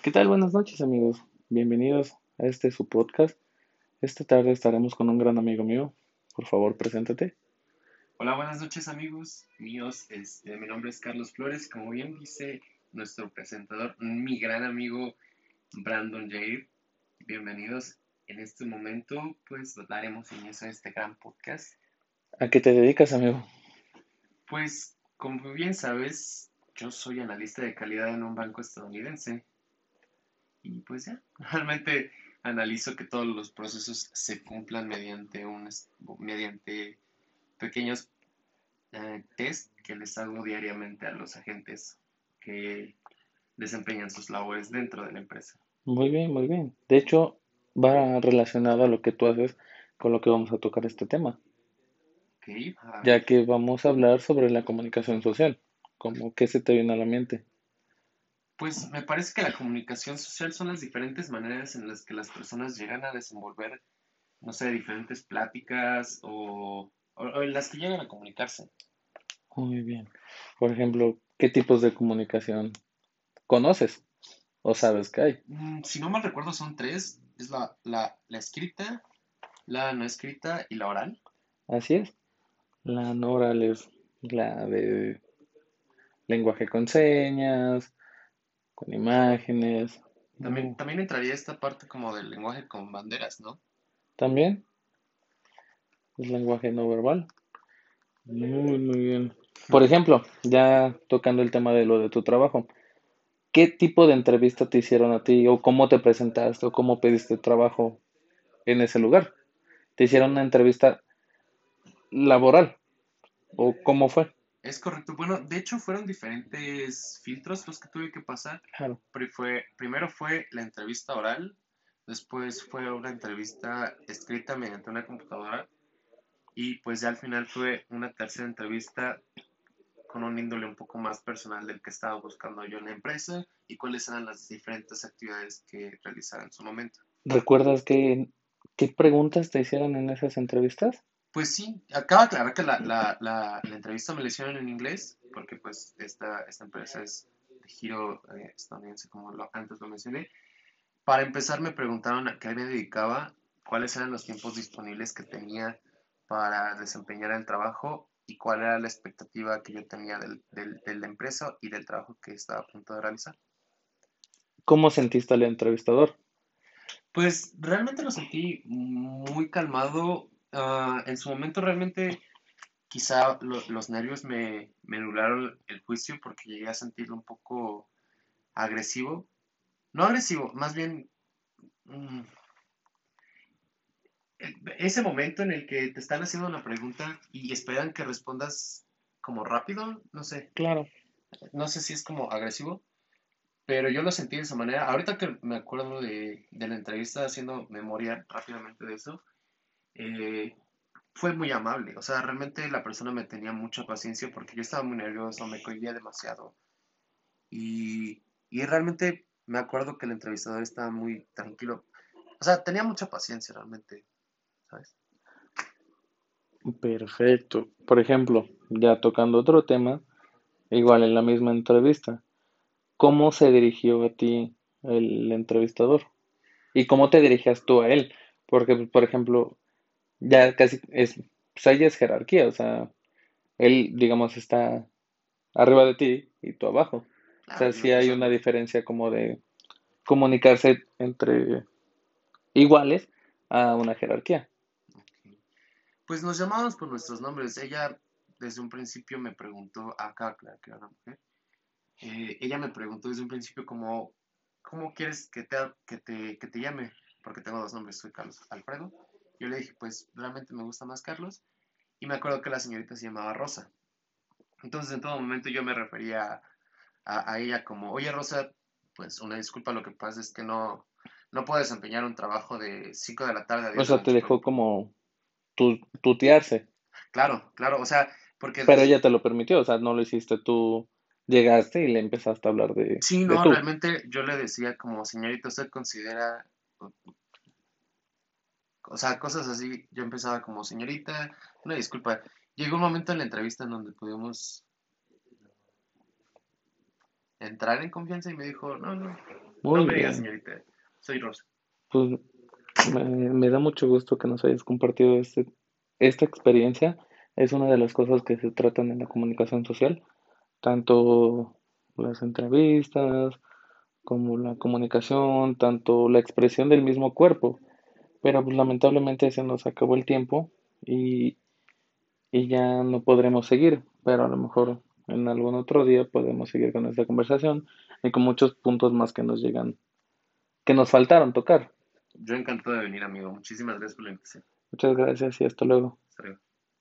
¿Qué tal? Buenas noches amigos. Bienvenidos a este su podcast. Esta tarde estaremos con un gran amigo mío. Por favor, preséntate. Hola, buenas noches amigos míos. Este, mi nombre es Carlos Flores. Como bien dice nuestro presentador, mi gran amigo Brandon Jair. Bienvenidos. En este momento, pues daremos inicio a este gran podcast. ¿A qué te dedicas, amigo? Pues, como bien sabes, yo soy analista de calidad en un banco estadounidense. Y pues ya, realmente analizo que todos los procesos se cumplan mediante un mediante pequeños eh, test que les hago diariamente a los agentes que desempeñan sus labores dentro de la empresa. Muy bien, muy bien. De hecho, va relacionado a lo que tú haces con lo que vamos a tocar este tema. Ya que vamos a hablar sobre la comunicación social. como qué se te viene a la mente? Pues me parece que la comunicación social son las diferentes maneras en las que las personas llegan a desenvolver, no sé, diferentes pláticas o o, en las que llegan a comunicarse. Muy bien. Por ejemplo, ¿qué tipos de comunicación conoces o sabes que hay? Mm, si no mal recuerdo, son tres. Es la, la, la escrita, la no escrita y la oral. Así es. La no oral es la de lenguaje con señas, con imágenes. También, también entraría esta parte como del lenguaje con banderas, ¿no? También es lenguaje no verbal. Muy, muy bien. Por ejemplo, ya tocando el tema de lo de tu trabajo, ¿qué tipo de entrevista te hicieron a ti o cómo te presentaste o cómo pediste trabajo en ese lugar? ¿Te hicieron una entrevista laboral o cómo fue? Es correcto. Bueno, de hecho fueron diferentes filtros los que tuve que pasar. Claro. Fue, primero fue la entrevista oral, después fue una entrevista escrita mediante una computadora y pues ya al final fue una tercera entrevista con un índole un poco más personal del que estaba buscando yo en la empresa y cuáles eran las diferentes actividades que realizara en su momento. ¿Recuerdas qué, qué preguntas te hicieron en esas entrevistas? Pues sí, acaba de aclarar que la, la, la, entrevista me la hicieron en inglés, porque pues esta, esta empresa es de giro eh, estadounidense, como lo, antes lo mencioné. Para empezar me preguntaron a qué me dedicaba, cuáles eran los tiempos disponibles que tenía para desempeñar el trabajo y cuál era la expectativa que yo tenía del, de la empresa y del trabajo que estaba a punto de realizar. ¿Cómo sentiste al entrevistador? Pues realmente lo sentí muy calmado. Ah, en su momento realmente quizá los nervios me, me anularon el juicio porque llegué a sentirlo un poco agresivo. No agresivo, más bien mm, ese momento en el que te están haciendo una pregunta y esperan que respondas como rápido, no sé. Claro. No sé si es como agresivo, pero yo lo sentí de esa manera. Ahorita que me acuerdo de, la entrevista haciendo memoria rápidamente de eso, eh, fue muy amable. O sea, realmente la persona me tenía mucha paciencia porque yo estaba muy nervioso, me cohibía demasiado. Y, y realmente me acuerdo que el entrevistador estaba muy tranquilo. O sea, tenía mucha paciencia realmente. Perfecto. Por ejemplo, ya tocando otro tema, igual en la misma entrevista, ¿cómo se dirigió a ti el entrevistador? ¿Y cómo te dirigías tú a él? Porque, por ejemplo, ya casi es, pues ahí es jerarquía, o sea, él, digamos, está arriba de ti y tú abajo. o sea, sí hay una diferencia como de comunicarse entre iguales a una jerarquía. Pues nos llamábamos por nuestros nombres. Ella desde un principio me preguntó, acá, claro que era una mujer, eh, ella me preguntó desde un principio como, ¿cómo quieres que te, que, te, que te llame? Porque tengo dos nombres, soy Carlos Alfredo. Yo le dije, pues realmente me gusta más Carlos. Y me acuerdo que la señorita se llamaba Rosa. Entonces en todo momento yo me refería a, a ella como, oye Rosa, pues una disculpa, lo que pasa es que no, no puedo desempeñar un trabajo de 5 de la tarde a 10 O sea, te dejó como tu, tutearse. Claro, claro, o sea, porque... Pero ella te lo permitió, o sea, no lo hiciste tú, llegaste y le empezaste a hablar de... Sí, no, realmente yo le decía como, señorita, usted considera... O sea, cosas así, yo empezaba como, señorita, una disculpa. Llegó un momento en la entrevista en donde pudimos entrar en confianza y me dijo, no, no, Muy no me digas, señorita. Soy Rosa. Pues me, me da mucho gusto que nos hayas compartido este, esta experiencia. Es una de las cosas que se tratan en la comunicación social, tanto las entrevistas como la comunicación, tanto la expresión del mismo cuerpo. Pero pues lamentablemente se nos acabó el tiempo y, y ya no podremos seguir, pero a lo mejor en algún otro día podemos seguir con esta conversación y con muchos puntos más que nos llegan, que nos faltaron tocar. Yo encantado de venir, amigo. Muchísimas gracias por la invitación. Muchas gracias y hasta luego. Hasta luego.